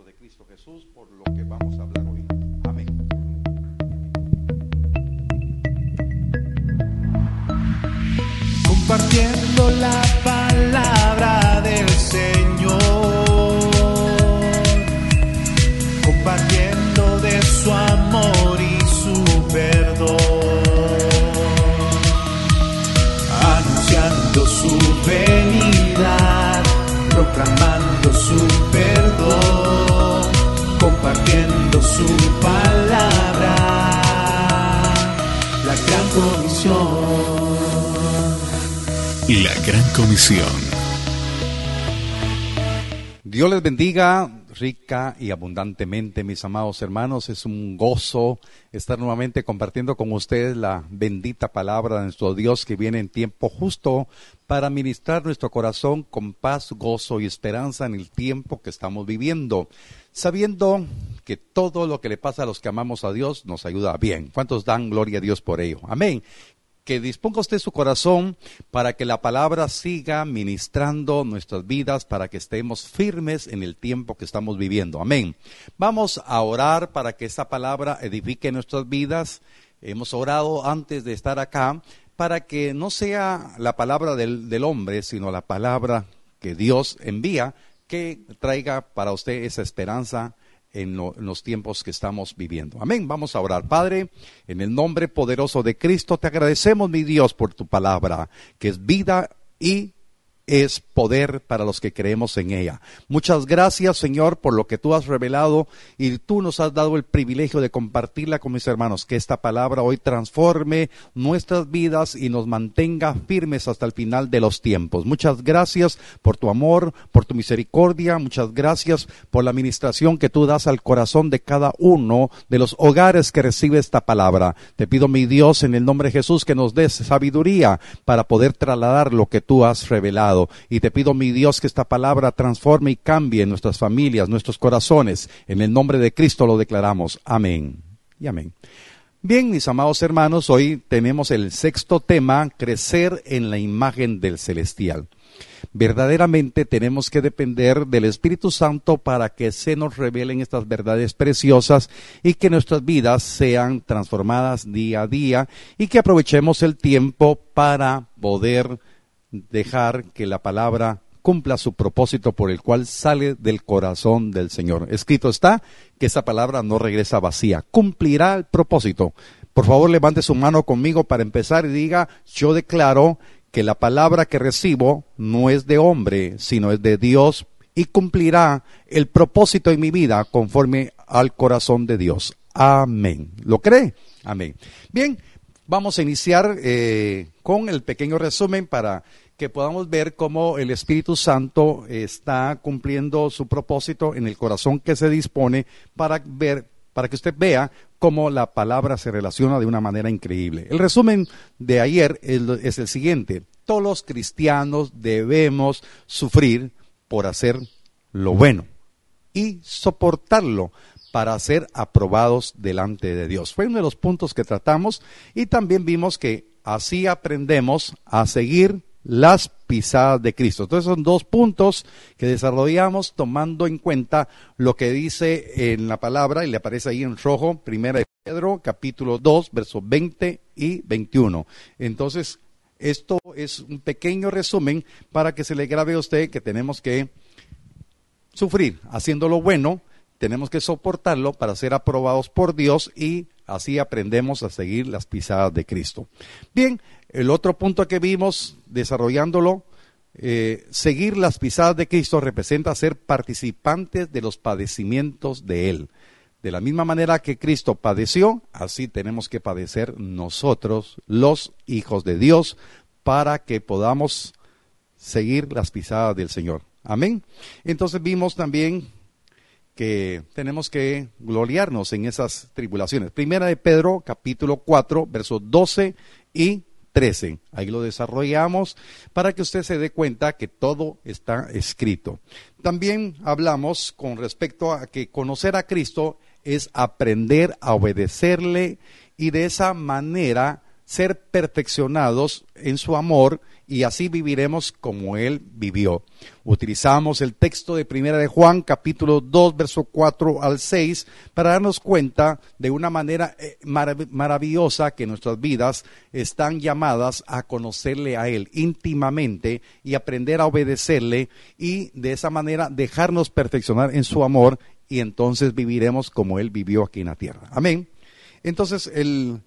de Cristo Jesús por lo que vamos a hablar hoy. Amén. Compartiendo la palabra Gran Comisión. Dios les bendiga rica y abundantemente, mis amados hermanos. Es un gozo estar nuevamente compartiendo con ustedes la bendita palabra de nuestro Dios que viene en tiempo justo para ministrar nuestro corazón con paz, gozo y esperanza en el tiempo que estamos viviendo, sabiendo que todo lo que le pasa a los que amamos a Dios nos ayuda bien. ¿Cuántos dan gloria a Dios por ello? Amén que disponga usted su corazón para que la palabra siga ministrando nuestras vidas, para que estemos firmes en el tiempo que estamos viviendo. Amén. Vamos a orar para que esa palabra edifique nuestras vidas. Hemos orado antes de estar acá para que no sea la palabra del, del hombre, sino la palabra que Dios envía, que traiga para usted esa esperanza en, lo, en, los tiempos que estamos viviendo. Amén. Vamos a orar. Padre, en el nombre poderoso de Cristo, te agradecemos, mi Dios, por tu palabra, que es vida y es poder para los que creemos en ella. Muchas gracias, Señor, por lo que tú has revelado y tú nos has dado el privilegio de compartirla con mis hermanos. Que esta palabra hoy transforme nuestras vidas y nos mantenga firmes hasta el final de los tiempos. Muchas gracias por tu amor, por tu misericordia. Muchas gracias por la administración que tú das al corazón de cada uno de los hogares que recibe esta palabra. Te pido, mi Dios, en el nombre de Jesús, que nos des sabiduría para poder trasladar lo que tú has revelado y te pido, mi Dios, que esta palabra transforme y cambie nuestras familias, nuestros corazones. En el nombre de Cristo lo declaramos. Amén. Y amén. Bien, mis amados hermanos, hoy tenemos el sexto tema, crecer en la imagen del celestial. Verdaderamente tenemos que depender del Espíritu Santo para que se nos revelen estas verdades preciosas y que nuestras vidas sean transformadas día a día y que aprovechemos el tiempo para poder dejar que la palabra cumpla su propósito por el cual sale del corazón del Señor. Escrito está que esa palabra no regresa vacía, cumplirá el propósito. Por favor, levante su mano conmigo para empezar y diga, yo declaro que la palabra que recibo no es de hombre, sino es de Dios y cumplirá el propósito en mi vida conforme al corazón de Dios. Amén. ¿Lo cree? Amén. Bien, vamos a iniciar eh, con el pequeño resumen para que podamos ver cómo el Espíritu Santo está cumpliendo su propósito en el corazón que se dispone para ver, para que usted vea cómo la palabra se relaciona de una manera increíble. El resumen de ayer es, el siguiente. Todos los cristianos debemos sufrir por hacer lo bueno y soportarlo para ser aprobados delante de Dios. Fue uno de los puntos que tratamos y también vimos que así aprendemos a seguir las pisadas de Cristo. Entonces son dos puntos que desarrollamos tomando en cuenta lo que dice en la palabra y le aparece ahí en rojo, primera de Pedro, capítulo 2, versos 20 y 21. Entonces, esto es un pequeño resumen para que se le grabe a usted que tenemos que sufrir haciendo lo bueno, tenemos que soportarlo para ser aprobados por Dios y así aprendemos a seguir las pisadas de Cristo. Bien, el otro punto que vimos desarrollándolo, eh, seguir las pisadas de Cristo representa ser participantes de los padecimientos de Él. De la misma manera que Cristo padeció, así tenemos que padecer nosotros, los hijos de Dios, para que podamos seguir las pisadas del Señor. Amén. Entonces vimos también tenemos que gloriarnos en esas tribulaciones. Primera de Pedro, capítulo 4, versos 12 y 13. Ahí lo desarrollamos para que usted se dé cuenta que todo está escrito. También hablamos con respecto a que conocer a Cristo es aprender a obedecerle y de esa manera ser perfeccionados en su amor y así viviremos como Él vivió. Utilizamos el texto de Primera de Juan, capítulo 2, verso 4 al 6, para darnos cuenta de una manera eh, maravillosa que nuestras vidas están llamadas a conocerle a Él íntimamente y aprender a obedecerle y de esa manera dejarnos perfeccionar en su amor y entonces viviremos como Él vivió aquí en la tierra. Amén. Entonces, el,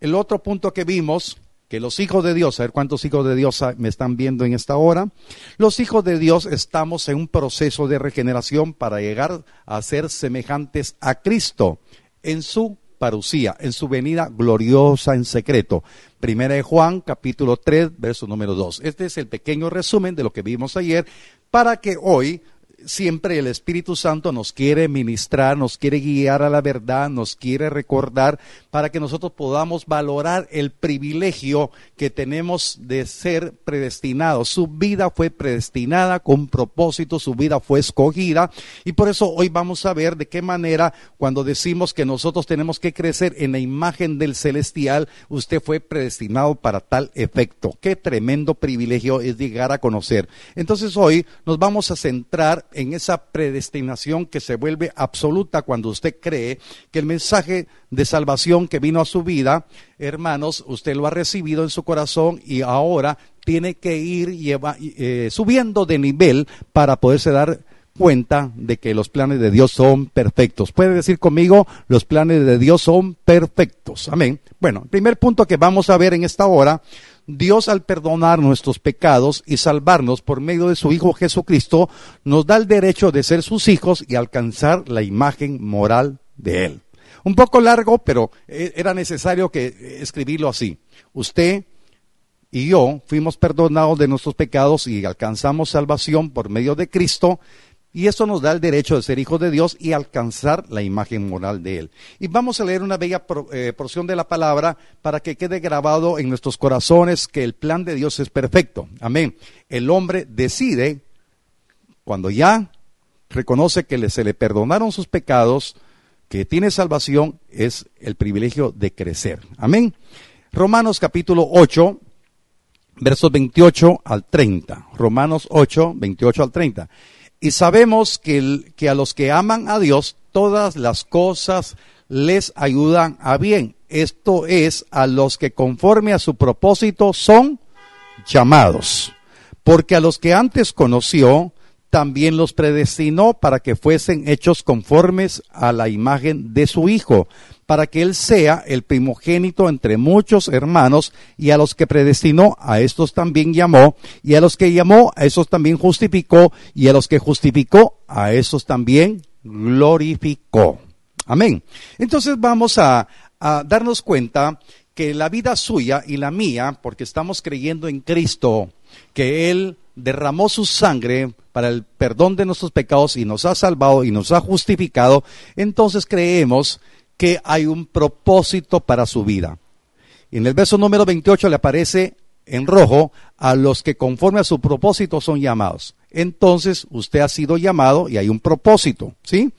el otro punto que vimos que los hijos de Dios, a ver cuántos hijos de Dios me están viendo en esta hora, los hijos de Dios estamos en un proceso de regeneración para llegar a ser semejantes a Cristo en su parucía, en su venida gloriosa en secreto. Primera de Juan, capítulo 3, verso número 2. Este es el pequeño resumen de lo que vimos ayer para que hoy siempre el Espíritu Santo nos quiere ministrar, nos quiere guiar a la verdad, nos quiere recordar para que nosotros podamos valorar el privilegio que tenemos de ser predestinados. Su vida fue predestinada con propósito, su vida fue escogida y por eso hoy vamos a ver de qué manera cuando decimos que nosotros tenemos que crecer en la imagen del celestial, usted fue predestinado para tal efecto. Qué tremendo privilegio es llegar a conocer. Entonces hoy nos vamos a centrar en esa predestinación que se vuelve absoluta cuando usted cree que el mensaje de salvación que vino a su vida, hermanos, usted lo ha recibido en su corazón y ahora tiene que ir eh, subiendo de nivel para poderse dar cuenta de que los planes de Dios son perfectos. Puede decir conmigo, los planes de Dios son perfectos. Amén. Bueno, el primer punto que vamos a ver en esta hora Dios al perdonar nuestros pecados y salvarnos por medio de su Hijo Jesucristo, nos da el derecho de ser sus hijos y alcanzar la imagen moral de Él. Un poco largo, pero eh, era necesario que eh, escribirlo así. Usted y yo fuimos perdonados de nuestros pecados y alcanzamos salvación por medio de Cristo y eso nos da el derecho de ser hijos de Dios y alcanzar la imagen moral de Él. Y vamos a leer una bella eh, porción de la palabra para que quede grabado en nuestros corazones que el plan de Dios es perfecto. Amén. El hombre decide, cuando ya reconoce que se le perdonaron sus pecados, que tiene salvación, es el privilegio de crecer. Amén. Romanos capítulo 8, versos 28 al 30. Romanos 8, 28 al 30. Y sabemos que, que a los que aman a Dios, todas las cosas les ayudan a bien. Esto es a los que conforme a su propósito son llamados. Porque a los que antes conoció, también los predestinó para que fuesen hechos conformes a la imagen de su Hijo, para que Él sea el primogénito entre muchos hermanos, y a los que predestinó, a estos también llamó, y a los que llamó, a esos también justificó, y a los que justificó, a esos también glorificó. Amén. Entonces vamos a, a darnos cuenta que la vida suya y la mía, porque estamos creyendo en Cristo, que Él derramó su sangre para el perdón de nuestros pecados y nos ha salvado y nos ha justificado, entonces creemos que hay un propósito para su vida. En el verso número 28 le aparece en rojo a los que conforme a su propósito son llamados. Entonces usted ha sido llamado y hay un propósito, ¿sí?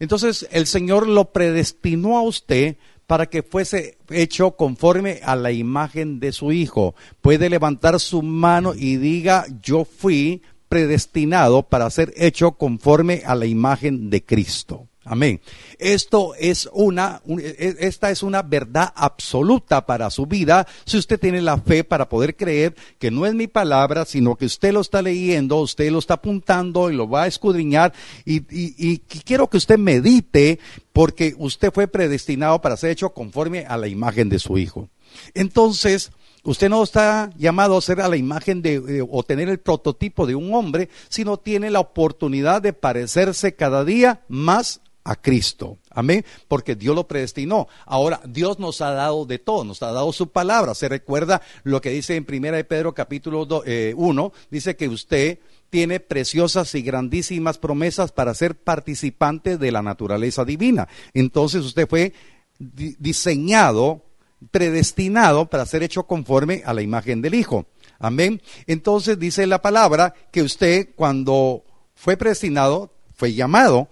Entonces el Señor lo predestinó a usted para que fuese hecho conforme a la imagen de su Hijo. Puede levantar su mano y diga, yo fui predestinado para ser hecho conforme a la imagen de Cristo. Amén. Esto es una, e, esta es una verdad absoluta para su vida si usted tiene la fe para poder creer que no es mi palabra, sino que usted lo está leyendo, usted lo está apuntando y lo va a escudriñar y, y quiero que usted medite porque usted fue predestinado para ser hecho conforme a la imagen de su Hijo. Entonces, Usted no está llamado a ser a la imagen de, o tener el prototipo de un hombre, sino tiene la oportunidad de parecerse cada día más a Cristo. Amén. Porque Dios lo predestinó. Ahora, Dios nos ha dado de todo, nos ha dado su palabra. Se recuerda lo que dice en Primera de Pedro capítulo 1, eh, dice que usted tiene preciosas y grandísimas promesas para ser participante de la naturaleza divina. Entonces usted fue diseñado, predestinado para ser hecho conforme a la imagen del Hijo. Amén. Entonces dice la palabra que usted cuando fue predestinado, fue llamado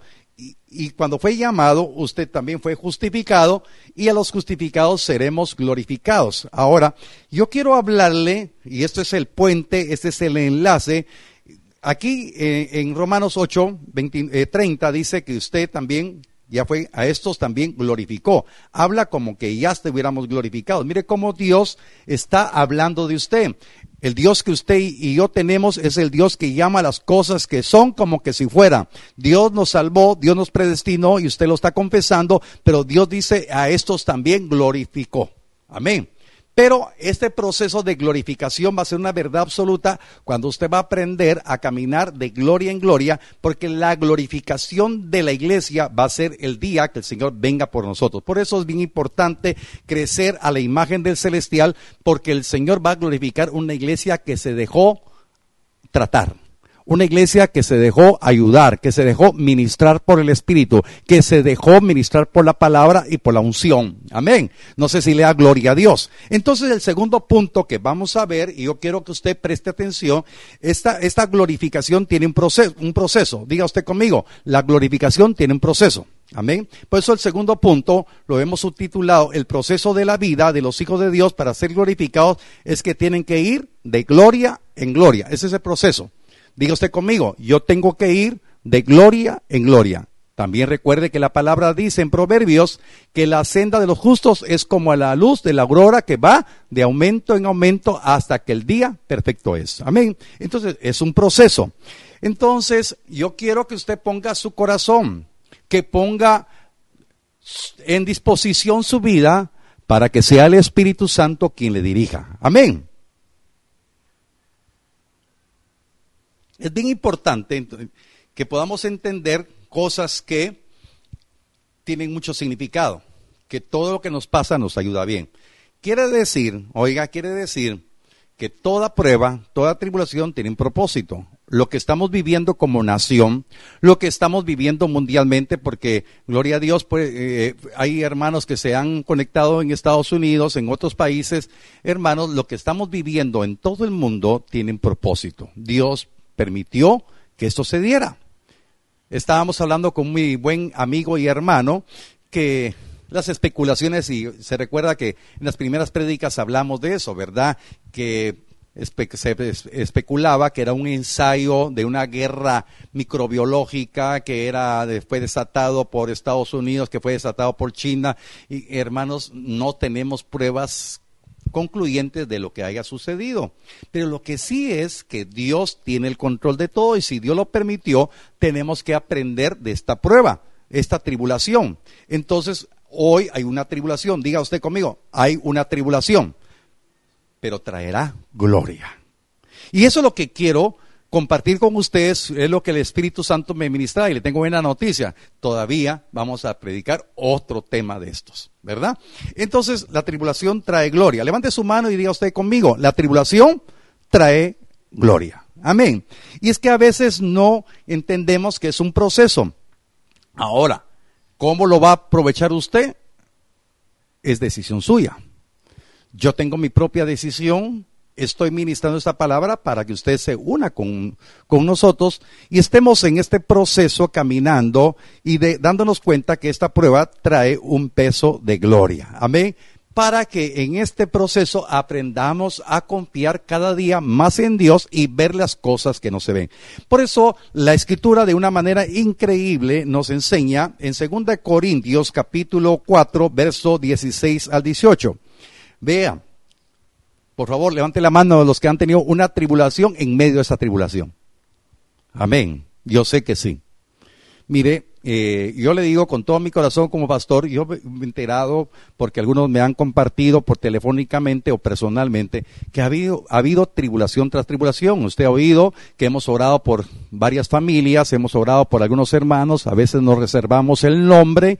y, cuando fue llamado, usted también fue justificado y a los justificados seremos glorificados. Ahora, yo quiero hablarle, y esto es el puente, este es el enlace. Aquí eh, en Romanos 8, 20, eh, 30 dice que usted también ya fue, a estos también glorificó. Habla como que ya estuviéramos glorificados. Mire cómo Dios está hablando de usted. El Dios que usted y yo tenemos es el Dios que llama las cosas que son como que si fuera. Dios nos salvó, Dios nos predestinó y usted lo está confesando, pero Dios dice a estos también glorificó. Amén. Pero este proceso de glorificación va a ser una verdad absoluta cuando usted va a aprender a caminar de gloria en gloria, porque la glorificación de la iglesia va a ser el día que el Señor venga por nosotros. Por eso es bien importante crecer a la imagen del celestial, porque el Señor va a glorificar una iglesia que se dejó tratar una iglesia que se dejó ayudar, que se dejó ministrar por el Espíritu, que se dejó ministrar por la palabra y por la unción. Amén. No sé si le da gloria a Dios. Entonces el segundo punto que vamos a ver, y yo quiero que usted preste atención, esta, esta glorificación tiene un proceso, un proceso. Diga usted conmigo, la glorificación tiene un proceso. Amén. Por eso el segundo punto lo hemos subtitulado el proceso de la vida de los hijos de Dios para ser glorificados es que tienen que ir de gloria en gloria. Ese es el proceso. Diga usted conmigo, yo tengo que ir de gloria en gloria. También recuerde que la palabra dice en Proverbios que la senda de los justos es como la luz de la aurora que va de aumento en aumento hasta que el día perfecto es. Amén. Entonces, es un proceso. Entonces, yo quiero que usted ponga su corazón, que ponga en disposición su vida para que sea el Espíritu Santo quien le dirija. Amén. Es bien importante que podamos entender cosas que tienen mucho significado, que todo lo que nos pasa nos ayuda bien. Quiere decir, oiga, quiere decir que toda prueba, toda tribulación tiene un propósito. Lo que estamos viviendo como nación, lo que estamos viviendo mundialmente, porque gloria a Dios, pues, eh, hay hermanos que se han conectado en Estados Unidos, en otros países. Hermanos, lo que estamos viviendo en todo el mundo tiene un propósito. Dios permitió que esto se diera. Estábamos hablando con mi buen amigo y hermano que las especulaciones, y se recuerda que en las primeras prédicas hablamos de eso, ¿verdad? Que se especulaba que era un ensayo de una guerra microbiológica que era fue desatado por Estados Unidos, que fue desatado por China. Y hermanos, no tenemos pruebas concluyentes de lo que haya sucedido. Pero lo que sí es que Dios tiene el control de todo y si Dios lo permitió, tenemos que aprender de esta prueba, esta tribulación. Entonces, hoy hay una tribulación, diga usted conmigo, hay una tribulación, pero traerá gloria. Y eso es lo que quiero compartir con ustedes es lo que el Espíritu Santo me ministra y le tengo buena noticia. Todavía vamos a predicar otro tema de estos, ¿verdad? Entonces, la tribulación trae gloria. Levante su mano y diga usted conmigo, la tribulación trae gloria. Amén. Y es que a veces no entendemos que es un proceso. Ahora, ¿cómo lo va a aprovechar usted? Es decisión suya. Yo tengo mi propia decisión estoy ministrando esta palabra para que usted se una con, con nosotros y estemos en este proceso caminando y de, dándonos cuenta que esta prueba trae un peso de gloria. Amén para que en este proceso aprendamos a confiar cada día más en Dios y ver las cosas que no se ven. Por eso la escritura de una manera increíble nos enseña en 2 Corintios capítulo 4 verso 16 al 18. Vea, por favor, levante la mano los que han tenido una tribulación en medio de esa tribulación. Amén. Yo sé que sí. Mire, eh, yo le digo con todo mi corazón como pastor, yo me he enterado porque algunos me han compartido por telefónicamente o personalmente que ha habido, ha habido tribulación tras tribulación. Usted ha oído que hemos orado por varias familias, hemos orado por algunos hermanos, a veces nos reservamos el nombre,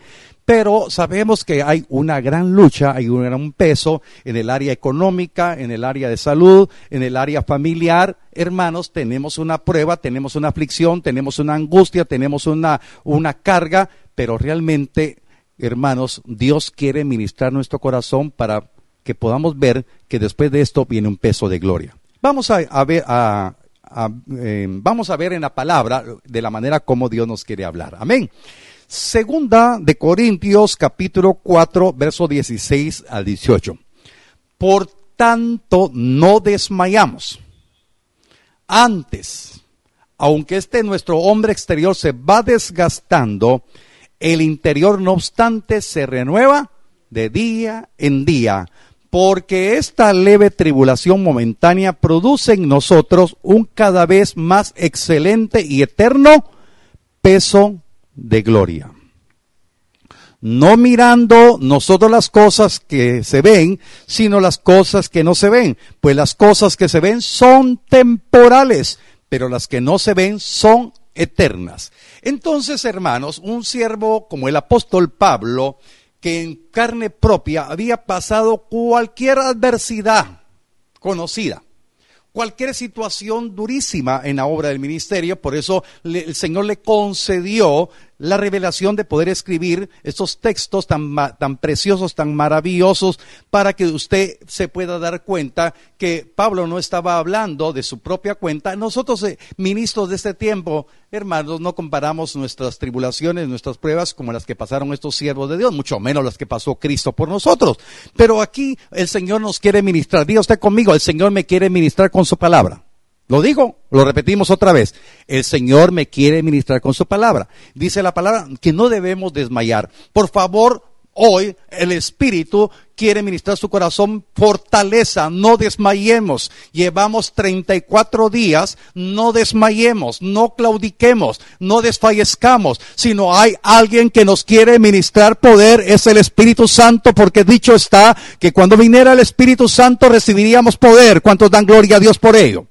pero sabemos que hay una gran lucha, hay un gran peso en el área económica, en el área de salud, en el área familiar. Hermanos, tenemos una prueba, tenemos una aflicción, tenemos una angustia, tenemos una, una carga, pero realmente, hermanos, Dios quiere ministrar nuestro corazón para que podamos ver que después de esto viene un peso de gloria. Vamos a, ver, eh, vamos a ver en la palabra de la manera como Dios nos quiere hablar. Amén. Segunda de Corintios capítulo 4, verso 16 al 18. Por tanto, no desmayamos. Antes, aunque este nuestro hombre exterior se va desgastando, el interior no obstante se renueva de día en día, porque esta leve tribulación momentánea produce en nosotros un cada vez más excelente y eterno peso de gloria. No mirando nosotros las cosas que se ven, sino las cosas que no se ven, pues las cosas que se ven son temporales, pero las que no se ven son eternas. Entonces, hermanos, un siervo como el apóstol Pablo, que en carne propia había pasado cualquier adversidad conocida, cualquier situación durísima en la obra del ministerio, por eso el Señor le concedió la revelación de poder escribir estos textos tan, tan preciosos, tan maravillosos, para que usted se pueda dar cuenta que Pablo no estaba hablando de su propia cuenta. Nosotros, eh, ministros de este tiempo, hermanos, no comparamos nuestras tribulaciones, nuestras pruebas como las que pasaron estos siervos de Dios, mucho menos las que pasó Cristo por nosotros. Pero aquí el Señor nos quiere ministrar. Diga usted conmigo, el Señor me quiere ministrar con su palabra. Lo digo, lo repetimos otra vez. El Señor me quiere ministrar con su palabra. Dice la palabra que no debemos desmayar. Por favor, hoy el Espíritu quiere ministrar su corazón fortaleza, no desmayemos. Llevamos 34 días, no desmayemos, no claudiquemos, no desfallezcamos, sino hay alguien que nos quiere ministrar poder, es el Espíritu Santo, porque dicho está que cuando viniera el Espíritu Santo recibiríamos poder. ¿Cuántos dan gloria a Dios por ello?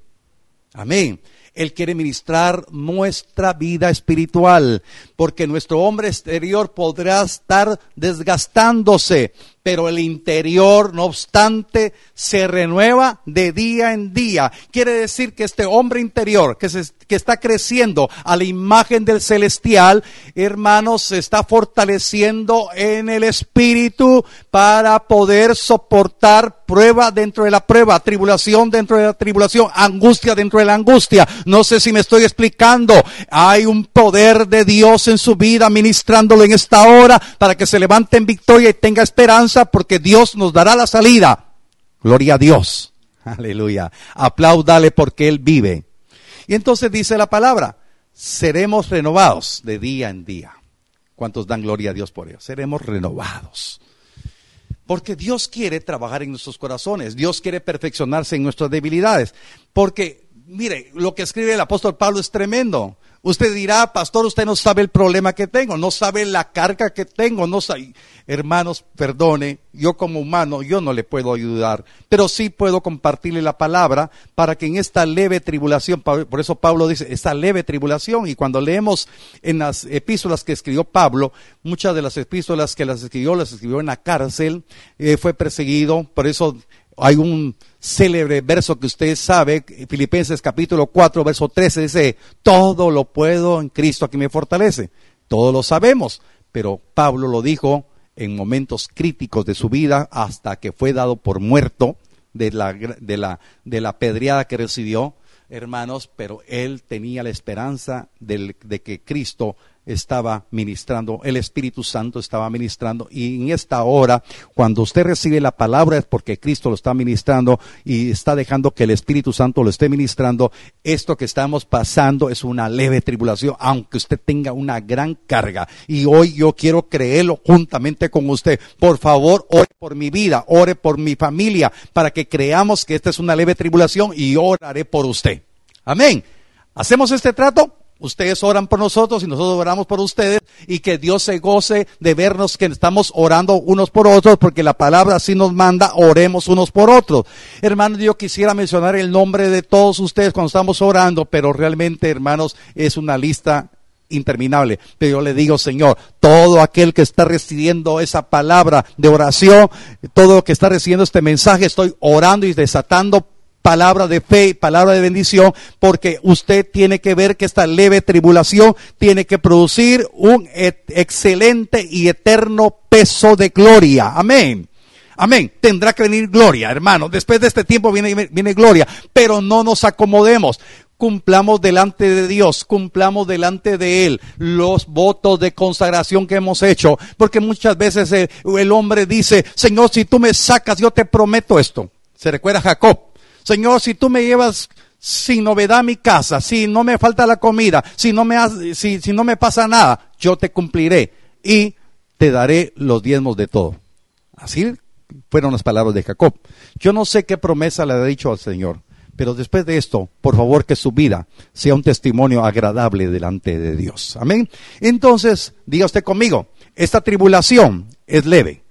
Amén. Él quiere ministrar nuestra vida espiritual, porque nuestro hombre exterior podrá estar desgastándose, pero el interior, no obstante, se renueva de día en día. Quiere decir que este hombre interior que, se, que está creciendo a la imagen del celestial, hermanos, se está fortaleciendo en el espíritu para poder soportar prueba dentro de la prueba, tribulación dentro de la tribulación, angustia dentro de la angustia. No sé si me estoy explicando. Hay un poder de Dios en su vida ministrándolo en esta hora para que se levante en victoria y tenga esperanza porque Dios nos dará la salida. Gloria a Dios. Aleluya. Apláudale porque Él vive. Y entonces dice la palabra, seremos renovados de día en día. ¿Cuántos dan gloria a Dios por ello? Seremos renovados. Porque Dios quiere trabajar en nuestros corazones. Dios quiere perfeccionarse en nuestras debilidades. Porque, mire, lo que escribe el apóstol Pablo es tremendo. Usted dirá, pastor, usted no sabe el problema que tengo, no sabe la carga que tengo, no sabe. Hermanos, perdone, yo como humano, yo no le puedo ayudar, pero sí puedo compartirle la palabra para que en esta leve tribulación, por eso Pablo dice, esta leve tribulación, y cuando leemos en las epístolas que escribió Pablo, muchas de las epístolas que las escribió, las escribió en la cárcel, eh, fue perseguido, por eso hay un célebre verso que usted sabe, Filipenses capítulo 4, verso 13, dice, todo lo puedo en Cristo que me fortalece. Todos lo sabemos, pero Pablo lo dijo en momentos críticos de su vida hasta que fue dado por muerto de la, de la, de la pedreada que recibió, hermanos, pero él tenía la esperanza de que Cristo estaba ministrando, el Espíritu Santo estaba ministrando y en esta hora, cuando usted recibe la palabra es porque Cristo lo está ministrando y está dejando que el Espíritu Santo lo esté ministrando. Esto que estamos pasando es una leve tribulación, aunque usted tenga una gran carga. Y hoy yo quiero creerlo juntamente con usted. Por favor, ore por mi vida, ore por mi familia, para que creamos que esta es una leve tribulación y oraré por usted. Amén. ¿Hacemos este trato? Ustedes oran por nosotros y nosotros oramos por ustedes y que Dios se goce de vernos que estamos orando unos por otros porque la palabra así nos manda, oremos unos por otros. Hermanos, yo quisiera mencionar el nombre de todos ustedes cuando estamos orando, pero realmente, hermanos, es una lista interminable. Pero yo le digo, Señor, todo aquel que está recibiendo esa palabra de oración, todo que está recibiendo este mensaje, estoy orando y desatando palabra de fe y palabra de bendición, porque usted tiene que ver que esta leve tribulación tiene que producir un excelente y eterno peso de gloria. Amén. Amén. Tendrá que venir gloria, hermano. Después de este tiempo viene, viene gloria, pero no nos acomodemos. cumplamos delante de Dios, cumplamos delante de Él los votos de consagración que hemos hecho. Porque muchas veces el, el, hombre dice, Señor, si tú me sacas, yo te prometo esto. Se recuerda Jacob. Señor, si tú me llevas sin novedad a mi casa, si no me falta la comida, si no me, si, si no me pasa nada, yo te cumpliré y te daré los diezmos de todo. Así fueron las palabras de Jacob. Yo no sé qué promesa le ha dicho al Señor, pero después de esto, por favor que su vida sea un testimonio agradable delante de Dios. Amén. Entonces, diga usted conmigo, esta tribulación es leve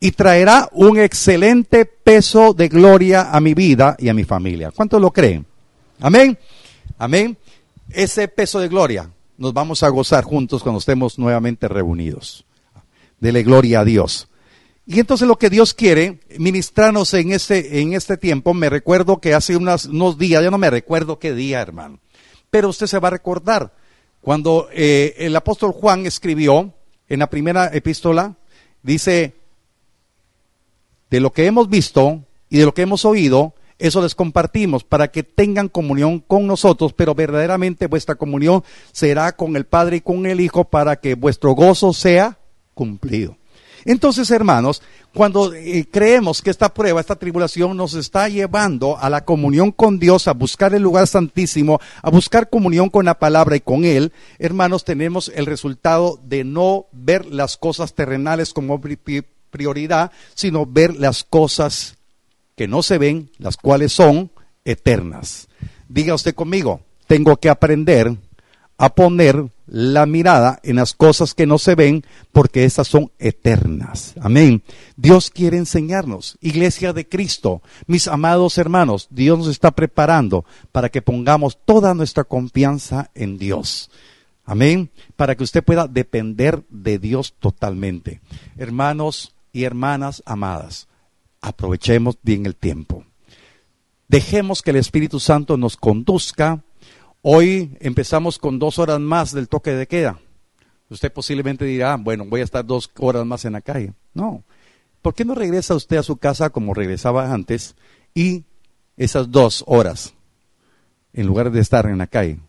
y traerá un excelente peso de gloria a mi vida y a mi familia. ¿Cuántos lo creen? Amén. Amén. Ese peso de gloria nos vamos a gozar juntos cuando estemos nuevamente reunidos. Dele gloria a Dios. Y entonces lo que Dios quiere ministrarnos en este, en este tiempo, me recuerdo que hace unos días, ya no me recuerdo qué día, hermano, pero usted se va a recordar cuando eh, el apóstol Juan escribió en la primera epístola, dice, de lo que hemos visto y de lo que hemos oído, eso les compartimos para que tengan comunión con nosotros, pero verdaderamente vuestra comunión será con el Padre y con el Hijo para que vuestro gozo sea cumplido. Entonces, hermanos, cuando eh, creemos que esta prueba, esta tribulación nos está llevando a la comunión con Dios, a buscar el lugar santísimo, a buscar comunión con la palabra y con Él, hermanos, tenemos el resultado de no ver las cosas terrenales como prioridad, sino ver las cosas que no se ven, las cuales son eternas. Diga usted conmigo, tengo que aprender a poner la mirada en las cosas que no se ven, porque esas son eternas. Amén. Dios quiere enseñarnos, Iglesia de Cristo, mis amados hermanos, Dios nos está preparando para que pongamos toda nuestra confianza en Dios. Amén. Para que usted pueda depender de Dios totalmente. Hermanos y hermanas amadas, aprovechemos bien el tiempo. Dejemos que el Espíritu Santo nos conduzca. Hoy empezamos con dos horas más del toque de queda. Usted posiblemente dirá, bueno, voy a estar dos horas más en la calle. No. ¿Por qué no regresa usted a su casa como regresaba antes y esas dos horas, en lugar de estar en la calle,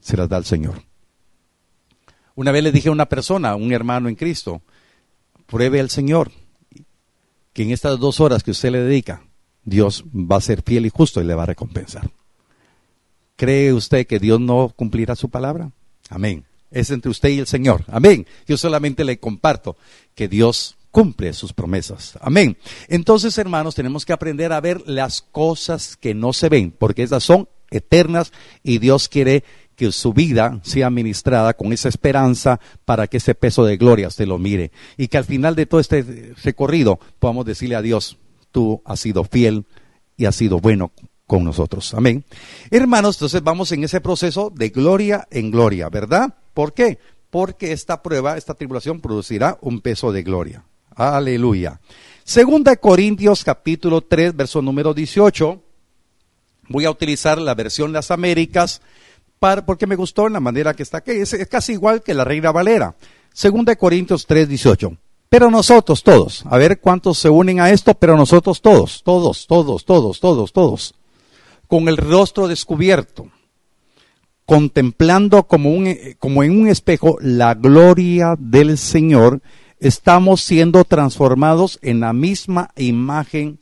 se las da al Señor? Una vez le dije a una persona, un hermano en Cristo, pruebe al Señor que en estas dos horas que usted le dedica, Dios va a ser fiel y justo y le va a recompensar. ¿Cree usted que Dios no cumplirá su palabra? Amén. Es entre usted y el Señor. Amén. Yo solamente le comparto que Dios cumple sus promesas. Amén. Entonces, hermanos, tenemos que aprender a ver las cosas que no se ven, porque esas son eternas y Dios quiere que su vida sea ministrada con esa esperanza para que ese peso de gloria se lo mire y que al final de todo este recorrido podamos decirle a Dios, tú has sido fiel y has sido bueno con nosotros. Amén. Hermanos, entonces vamos en ese proceso de gloria en gloria, ¿verdad? ¿Por qué? Porque esta prueba, esta tribulación producirá un peso de gloria. Aleluya. Segunda Corintios capítulo 3, verso número 18. Voy a utilizar la versión Las Américas porque me gustó en la manera que está aquí. Es, casi igual que la Reina Valera. Segunda de Corintios 3, 18. Pero nosotros todos, a ver cuántos se unen a esto, pero nosotros todos, todos, todos, todos, todos, todos, con el rostro descubierto, contemplando como, un, como en un espejo la gloria del Señor, estamos siendo transformados en la misma imagen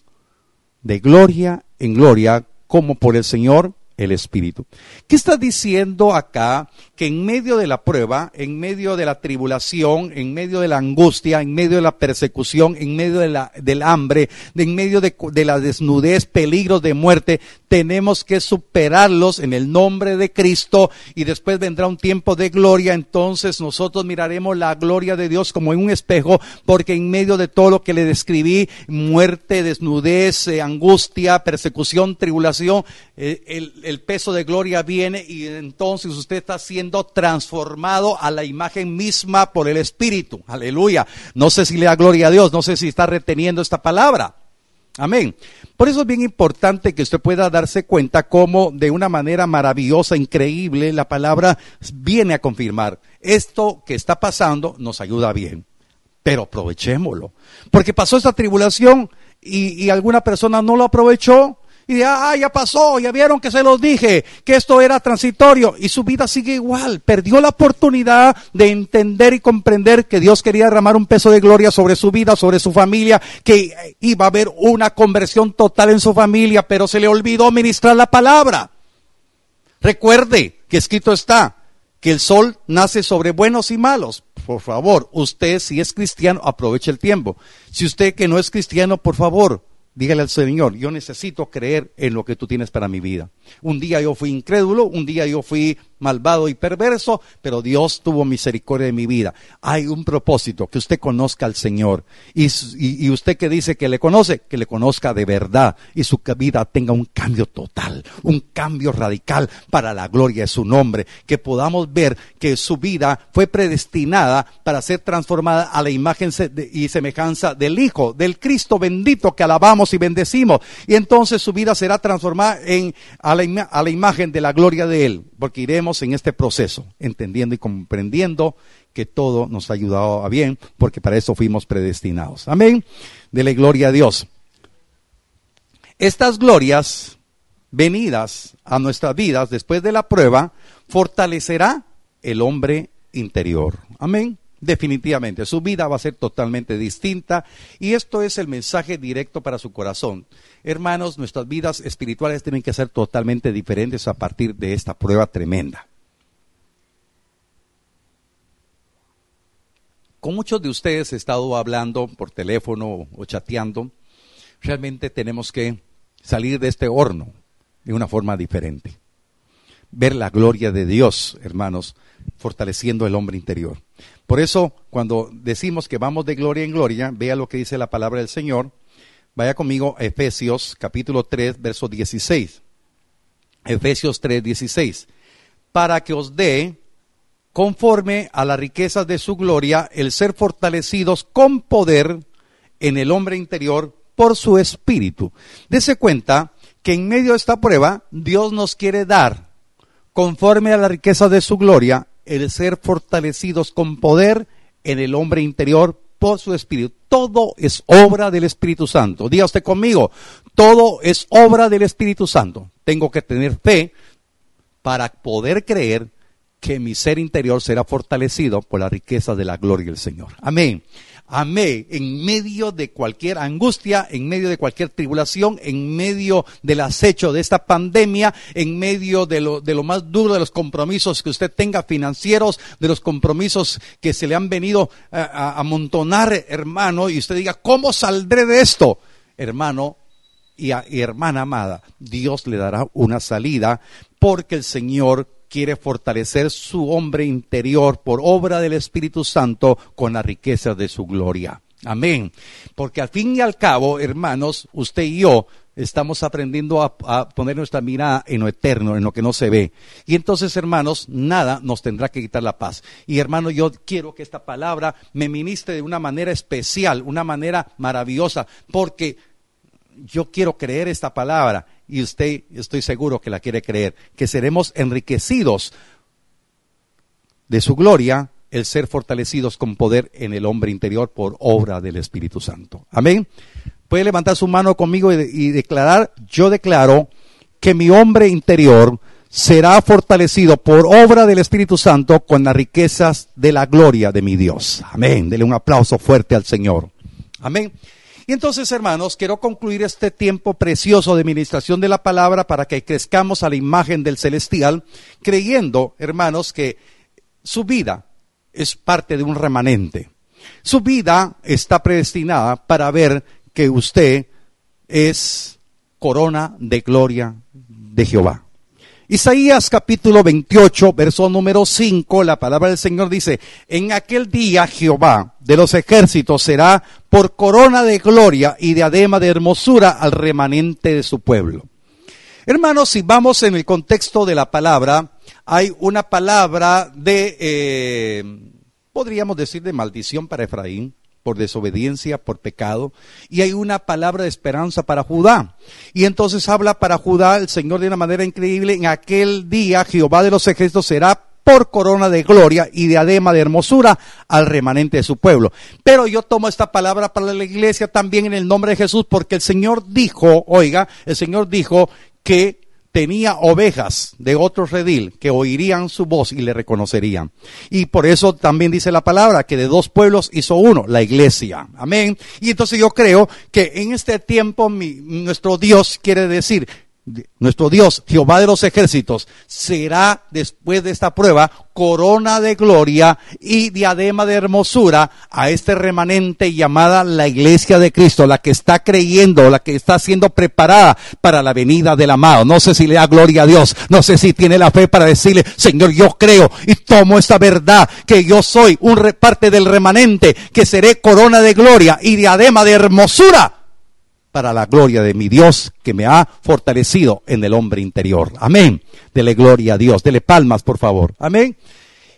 de gloria en gloria, como por el Señor el Espíritu. ¿Qué está diciendo acá? Que en medio de la prueba, en medio de la tribulación, en medio de la angustia, en medio de la persecución, en medio de la, del hambre, en medio de, de la desnudez, peligros de muerte, tenemos que superarlos en el nombre de Cristo y después vendrá un tiempo de gloria. Entonces nosotros miraremos la gloria de Dios como en un espejo, porque en medio de todo lo que le describí, muerte, desnudez, eh, angustia, persecución, tribulación, eh, el, el peso de gloria viene y entonces usted está siendo transformado a la imagen misma por el Espíritu. Aleluya. No sé si le da gloria a Dios, no sé si está reteniendo esta palabra. Amén. Por eso es bien importante que usted pueda darse cuenta cómo de una manera maravillosa, increíble, la palabra viene a confirmar. Esto que está pasando nos ayuda bien, pero aprovechémoslo. Porque pasó esta tribulación y, y alguna persona no lo aprovechó y ah, ya pasó, ya vieron que se los dije, que esto era transitorio y su vida sigue igual. Perdió la oportunidad de entender y comprender que Dios quería derramar un peso de gloria sobre su vida, sobre su familia, que iba a haber una conversión total en su familia, pero se le olvidó ministrar la palabra. Recuerde que escrito está que el sol nace sobre buenos y malos. Por favor, usted si es cristiano, aproveche el tiempo. Si usted que no es cristiano, por favor, dígale al Señor, yo necesito creer en lo que tú tienes para mi vida. Un día yo fui incrédulo, un día yo fui malvado y perverso, pero Dios tuvo misericordia de mi vida. Hay un propósito, que usted conozca al Señor. Y, usted que dice que le conoce, que le conozca de verdad y su vida tenga un cambio total, un cambio radical para la gloria de su nombre. Que podamos ver que su vida fue predestinada para ser transformada a la imagen y semejanza del Hijo, del Cristo bendito que alabamos y bendecimos. Y entonces su vida será transformada en, a, la, a la imagen de la gloria de Él, porque iremos en este proceso, entendiendo y comprendiendo que todo nos ha ayudado a bien, porque para eso fuimos predestinados. Amén. Dele gloria a Dios. Estas glorias venidas a nuestras vidas después de la prueba fortalecerá el hombre interior. Amén. Definitivamente, su vida va a ser totalmente distinta y esto es el mensaje directo para su corazón. Hermanos, nuestras vidas espirituales tienen que ser totalmente diferentes a partir de esta prueba tremenda. Con muchos de ustedes he estado hablando por teléfono o chateando. Realmente tenemos que salir de este horno de una forma diferente. Ver la gloria de Dios, hermanos, fortaleciendo el hombre interior. Por eso, cuando decimos que vamos de gloria en gloria, vea lo que dice la palabra del Señor. Vaya conmigo a Efesios capítulo 3, verso 16. Efesios 3, 16. Para que os dé, conforme a las riquezas de su gloria, el ser fortalecidos con poder en el hombre interior por su espíritu. Dese cuenta que en medio de esta prueba, Dios nos quiere dar, conforme a la riqueza de su gloria, el ser fortalecidos con poder en el hombre interior por su Espíritu. Todo es obra del Espíritu Santo. Diga usted conmigo, todo es obra del Espíritu Santo. Tengo que tener fe para poder creer que mi ser interior será fortalecido por la riqueza de la gloria del Señor. Amén. Amén. En medio de cualquier angustia, en medio de cualquier tribulación, en medio del acecho de esta pandemia, en medio de lo, de lo más duro de los compromisos que usted tenga financieros, de los compromisos que se le han venido a, amontonar, hermano, y usted diga, ¿cómo saldré de esto? Hermano, y, y, hermana amada, Dios le dará una salida porque el Señor quiere fortalecer su hombre interior por obra del Espíritu Santo con la riqueza de su gloria. Amén. Porque al fin y al cabo, hermanos, usted y yo estamos aprendiendo a, poner nuestra mirada en lo eterno, en lo que no se ve. Y entonces, hermanos, nada nos tendrá que quitar la paz. Y hermano, yo quiero que esta palabra me ministre de una manera especial, una manera maravillosa, porque yo quiero creer esta palabra y usted estoy seguro que la quiere creer, que seremos enriquecidos de su gloria, el ser fortalecidos con poder en el hombre interior por obra del Espíritu Santo. Amén. Puede levantar su mano conmigo y, y declarar, yo declaro que mi hombre interior será fortalecido por obra del Espíritu Santo con las riquezas de la gloria de mi Dios. Amén. Dele un aplauso fuerte al Señor. Amén. Y entonces, hermanos, quiero concluir este tiempo precioso de ministración de la palabra para que crezcamos a la imagen del celestial, creyendo, hermanos, que su vida es parte de un remanente. Su vida está predestinada para ver que usted es corona de gloria de Jehová. Isaías capítulo 28, verso número 5, la palabra del Señor dice, en aquel día Jehová de los ejércitos será por corona de gloria y de adema de hermosura al remanente de su pueblo. Hermanos, si vamos en el contexto de la palabra, hay una palabra de, eh, podríamos decir, de maldición para Efraín, por desobediencia, por pecado, y hay una palabra de esperanza para Judá. Y entonces habla para Judá el Señor de una manera increíble, en aquel día Jehová de los ejércitos será por corona de gloria y diadema de hermosura al remanente de su pueblo. Pero yo tomo esta palabra para la iglesia también en el nombre de Jesús porque el Señor dijo, oiga, el Señor dijo que tenía ovejas de otro redil que oirían su voz y le reconocerían. Y por eso también dice la palabra que de dos pueblos hizo uno, la iglesia. Amén. Y entonces yo creo que en este tiempo mi, nuestro Dios quiere decir, nuestro Dios, Jehová de los ejércitos, será después de esta prueba corona de gloria y diadema de hermosura a este remanente llamada la iglesia de Cristo, la que está creyendo, la que está siendo preparada para la venida del amado. No sé si le da gloria a Dios, no sé si tiene la fe para decirle, Señor, yo creo y tomo esta verdad que yo soy un parte del remanente, que seré corona de gloria y diadema de hermosura para la gloria de mi Dios que me ha fortalecido en el hombre interior. Amén. Dele gloria a Dios. Dele palmas, por favor. Amén.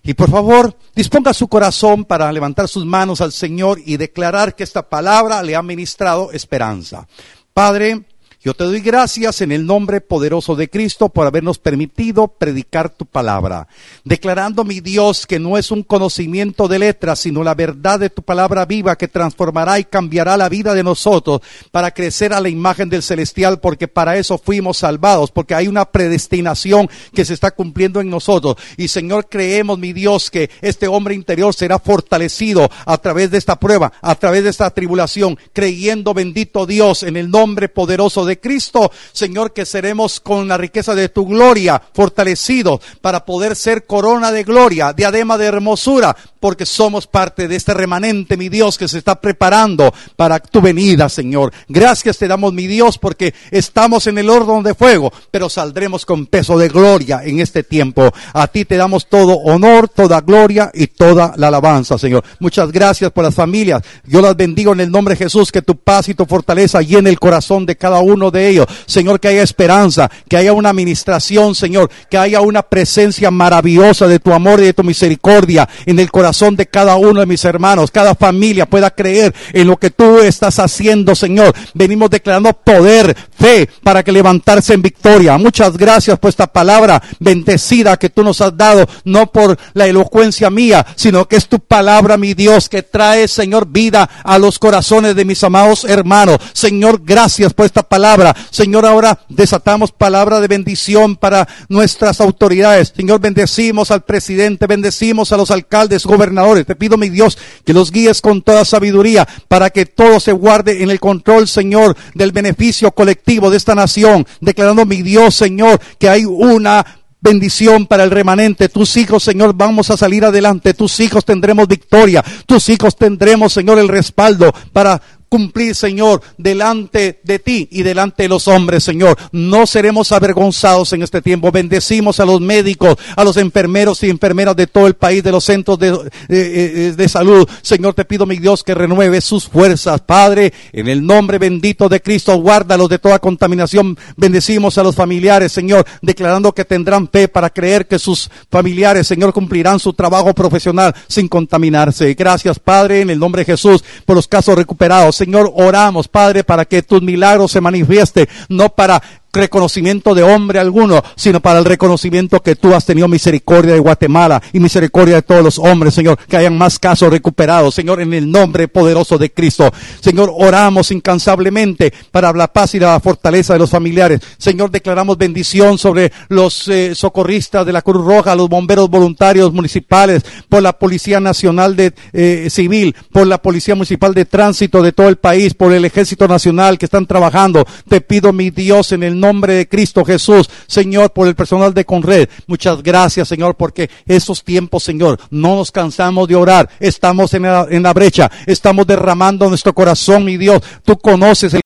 Y por favor, disponga su corazón para levantar sus manos al Señor y declarar que esta palabra le ha ministrado esperanza. Padre, yo te doy gracias en el nombre poderoso de Cristo por habernos permitido predicar tu palabra, declarando, mi Dios, que no es un conocimiento de letras, sino la verdad de tu palabra viva que transformará y cambiará la vida de nosotros para crecer a la imagen del celestial, porque para eso fuimos salvados, porque hay una predestinación que se está cumpliendo en nosotros. Y Señor, creemos, mi Dios, que este hombre interior será fortalecido a través de esta prueba, a través de esta tribulación, creyendo, bendito Dios, en el nombre poderoso de Cristo, Señor, que seremos con la riqueza de tu gloria fortalecidos para poder ser corona de gloria, diadema de hermosura, porque somos parte de este remanente, mi Dios, que se está preparando para tu venida, Señor. Gracias te damos, mi Dios, porque estamos en el horno de fuego, pero saldremos con peso de gloria en este tiempo. A ti te damos todo honor, toda gloria y toda la alabanza, Señor. Muchas gracias por las familias. Yo las bendigo en el nombre de Jesús, que tu paz y tu fortaleza llene el corazón de cada uno de ellos. Señor, que haya esperanza, que haya una administración, Señor, que haya una presencia maravillosa de tu amor y de tu misericordia en el corazón de cada uno de mis hermanos, cada familia pueda creer en lo que tú estás haciendo, Señor. Venimos declarando poder, fe, para que levantarse en victoria. Muchas gracias por esta palabra bendecida que tú nos has dado, no por la elocuencia mía, sino que es tu palabra, mi Dios, que trae, Señor, vida a los corazones de mis amados hermanos. Señor, gracias por esta palabra Señor, ahora desatamos palabra de bendición para nuestras autoridades. Señor, bendecimos al presidente, bendecimos a los alcaldes, gobernadores. Te pido, mi Dios, que los guíes con toda sabiduría para que todo se guarde en el control, Señor, del beneficio colectivo de esta nación. Declarando, mi Dios, Señor, que hay una bendición para el remanente. Tus hijos, Señor, vamos a salir adelante. Tus hijos tendremos victoria. Tus hijos tendremos, Señor, el respaldo para cumplir, Señor, delante de ti y delante de los hombres, Señor. No seremos avergonzados en este tiempo. Bendecimos a los médicos, a los enfermeros y enfermeras de todo el país, de los centros de, de, salud. Señor, te pido, mi Dios, que renueve sus fuerzas. Padre, en el nombre bendito de Cristo, guárdalos de toda contaminación. Bendecimos a los familiares, Señor, declarando que tendrán fe para creer que sus familiares, Señor, cumplirán su trabajo profesional sin contaminarse. Gracias, Padre, en el nombre de Jesús, por los casos recuperados. Señor, oramos, Padre, para que tus milagros se manifiesten, no para reconocimiento de hombre alguno, sino para el reconocimiento que tú has tenido misericordia de Guatemala y misericordia de todos los hombres, Señor, que hayan más casos recuperados, Señor, en el nombre poderoso de Cristo. Señor, oramos incansablemente para la paz y la fortaleza de los familiares. Señor, declaramos bendición sobre los eh, socorristas de la Cruz Roja, los bomberos voluntarios municipales, por la Policía Nacional de eh, Civil, por la Policía Municipal de Tránsito de todo el país, por el Ejército Nacional que están trabajando. Te pido, mi Dios, en el nombre de Cristo Jesús, Señor, por el personal de Conred. Muchas gracias, Señor, porque esos tiempos, Señor, no nos cansamos de orar. Estamos en la, brecha, estamos derramando nuestro corazón, mi Dios. Tú conoces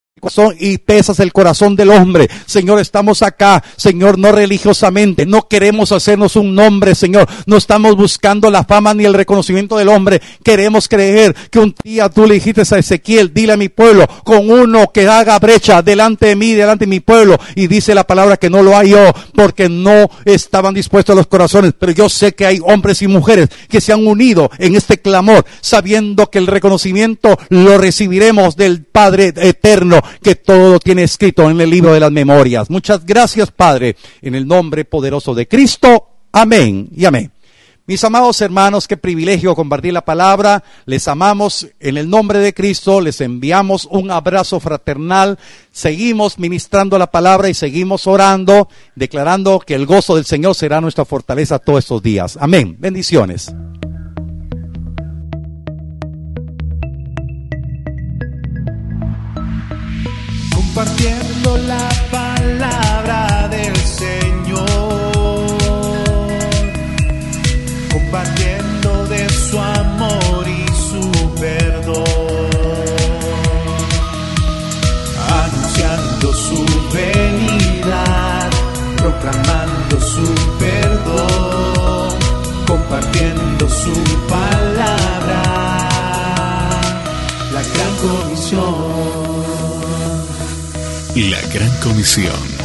y pesas el corazón del hombre. Señor, estamos acá, Señor, no religiosamente, no queremos hacernos un nombre, Señor, no estamos buscando la fama ni el reconocimiento del hombre. Queremos creer que un día tú le dijiste a Ezequiel, dile a mi pueblo, con uno que haga brecha delante de mí, delante de mi pueblo, y dice la palabra que no lo hay yo, porque no estaban dispuestos los corazones, pero yo sé que hay hombres y mujeres que se han unido en este clamor, sabiendo que el reconocimiento lo recibiremos del Padre eterno que todo tiene escrito en el libro de las memorias. Muchas gracias, Padre, en el nombre poderoso de Cristo. Amén y amén. Mis amados hermanos, qué privilegio compartir la palabra. Les amamos en el nombre de Cristo. Les enviamos un abrazo fraternal. Seguimos ministrando la palabra y seguimos orando, declarando que el gozo del Señor será nuestra fortaleza todos estos días. Amén. Bendiciones. Compartiendo la palabra del Señor. Compartiendo La gran comisión.